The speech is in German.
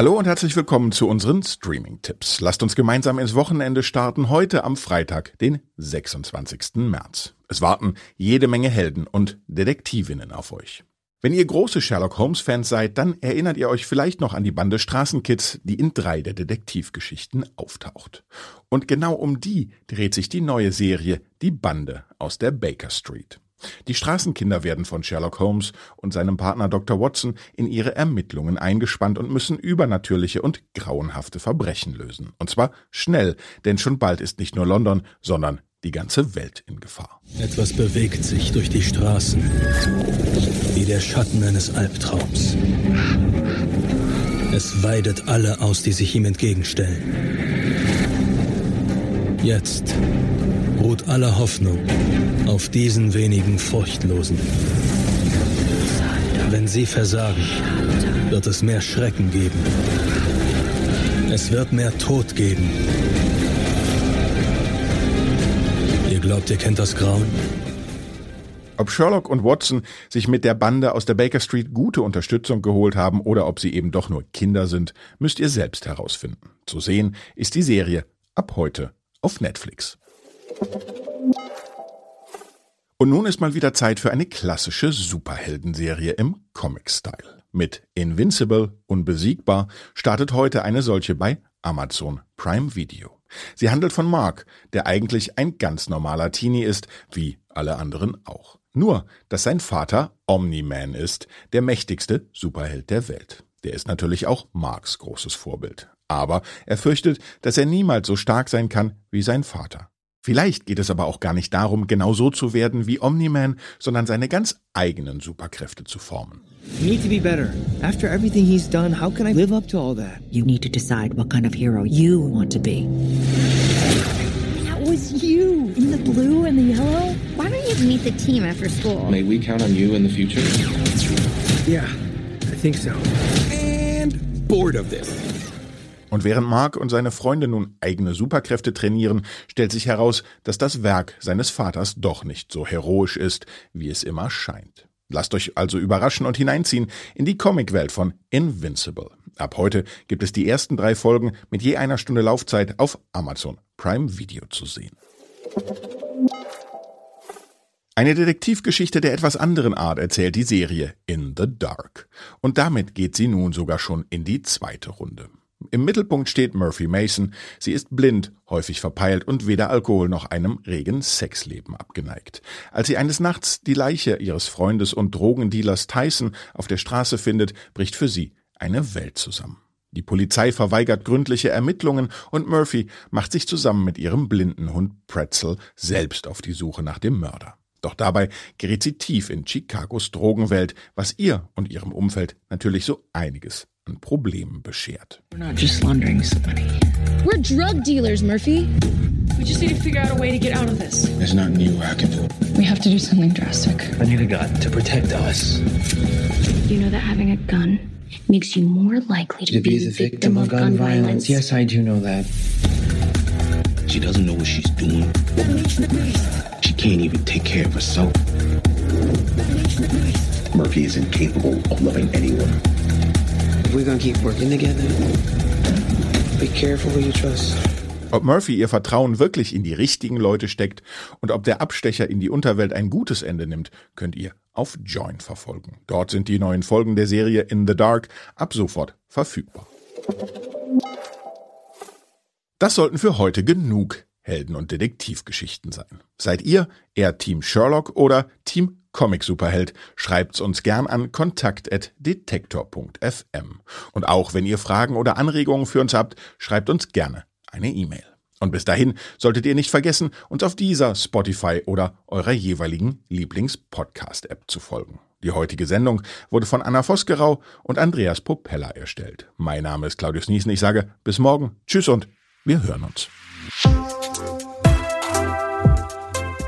Hallo und herzlich willkommen zu unseren Streaming-Tipps. Lasst uns gemeinsam ins Wochenende starten, heute am Freitag, den 26. März. Es warten jede Menge Helden und Detektivinnen auf euch. Wenn ihr große Sherlock Holmes-Fans seid, dann erinnert ihr euch vielleicht noch an die Bande Straßenkids, die in drei der Detektivgeschichten auftaucht. Und genau um die dreht sich die neue Serie Die Bande aus der Baker Street. Die Straßenkinder werden von Sherlock Holmes und seinem Partner Dr. Watson in ihre Ermittlungen eingespannt und müssen übernatürliche und grauenhafte Verbrechen lösen. Und zwar schnell, denn schon bald ist nicht nur London, sondern die ganze Welt in Gefahr. Etwas bewegt sich durch die Straßen, wie der Schatten eines Albtraums. Es weidet alle aus, die sich ihm entgegenstellen. Jetzt ruht alle Hoffnung auf diesen wenigen Furchtlosen. Wenn sie versagen, wird es mehr Schrecken geben. Es wird mehr Tod geben. Ihr glaubt, ihr kennt das Grauen? Ob Sherlock und Watson sich mit der Bande aus der Baker Street gute Unterstützung geholt haben oder ob sie eben doch nur Kinder sind, müsst ihr selbst herausfinden. Zu sehen ist die Serie ab heute auf Netflix. Und nun ist mal wieder Zeit für eine klassische Superheldenserie im Comic-Style. Mit Invincible, unbesiegbar, startet heute eine solche bei Amazon Prime Video. Sie handelt von Mark, der eigentlich ein ganz normaler Teenie ist, wie alle anderen auch. Nur, dass sein Vater Omni-Man ist, der mächtigste Superheld der Welt. Der ist natürlich auch Marks großes Vorbild. Aber er fürchtet, dass er niemals so stark sein kann wie sein Vater. Vielleicht geht es aber auch gar nicht darum, genau so zu werden wie Omni-Man, sondern seine ganz eigenen Superkräfte zu formen. You need to be better. After everything he's done, how can I live up to all that? You need to decide what kind of hero you want to be. That was you in the blue and the yellow. Why don't you meet the team after school? May we count on you in the future? Yeah, I think so. And bored of this. Und während Mark und seine Freunde nun eigene Superkräfte trainieren, stellt sich heraus, dass das Werk seines Vaters doch nicht so heroisch ist, wie es immer scheint. Lasst euch also überraschen und hineinziehen in die Comicwelt von Invincible. Ab heute gibt es die ersten drei Folgen mit je einer Stunde Laufzeit auf Amazon Prime Video zu sehen. Eine Detektivgeschichte der etwas anderen Art erzählt die Serie In the Dark. Und damit geht sie nun sogar schon in die zweite Runde. Im Mittelpunkt steht Murphy Mason. Sie ist blind, häufig verpeilt und weder Alkohol noch einem regen Sexleben abgeneigt. Als sie eines Nachts die Leiche ihres Freundes und Drogendealers Tyson auf der Straße findet, bricht für sie eine Welt zusammen. Die Polizei verweigert gründliche Ermittlungen und Murphy macht sich zusammen mit ihrem blinden Hund Pretzel selbst auf die Suche nach dem Mörder. Doch dabei gerät sie tief in Chicagos Drogenwelt, was ihr und ihrem Umfeld natürlich so einiges an Problemen beschert. We're not just laundering some money. We're drug dealers, Murphy. We just need to figure out a way to get out of this. There's nothing you I can do. We have to do something drastic. I need a gun to protect us. You know that having a gun makes you more likely to, be, the victim, of gun, violence. Yes, I do know that. She doesn't know what she's doing. She can't even take care of herself. Murphy is incapable of loving anyone. If we're gonna keep working together, be careful who you trust. Ob Murphy ihr Vertrauen wirklich in die richtigen Leute steckt und ob der Abstecher in die Unterwelt ein gutes Ende nimmt, könnt ihr auf Join verfolgen. Dort sind die neuen Folgen der Serie In the Dark ab sofort verfügbar. Das sollten für heute genug Helden- und Detektivgeschichten sein. Seid ihr eher Team Sherlock oder Team Comic-Superheld? Schreibt's uns gern an kontakt.detektor.fm. Und auch wenn ihr Fragen oder Anregungen für uns habt, schreibt uns gerne eine E-Mail. Und bis dahin solltet ihr nicht vergessen, uns auf dieser Spotify oder eurer jeweiligen Lieblings-Podcast-App zu folgen. Die heutige Sendung wurde von Anna Vosgerau und Andreas Propeller erstellt. Mein Name ist Claudius Niesen. Ich sage bis morgen. Tschüss und wir hören uns.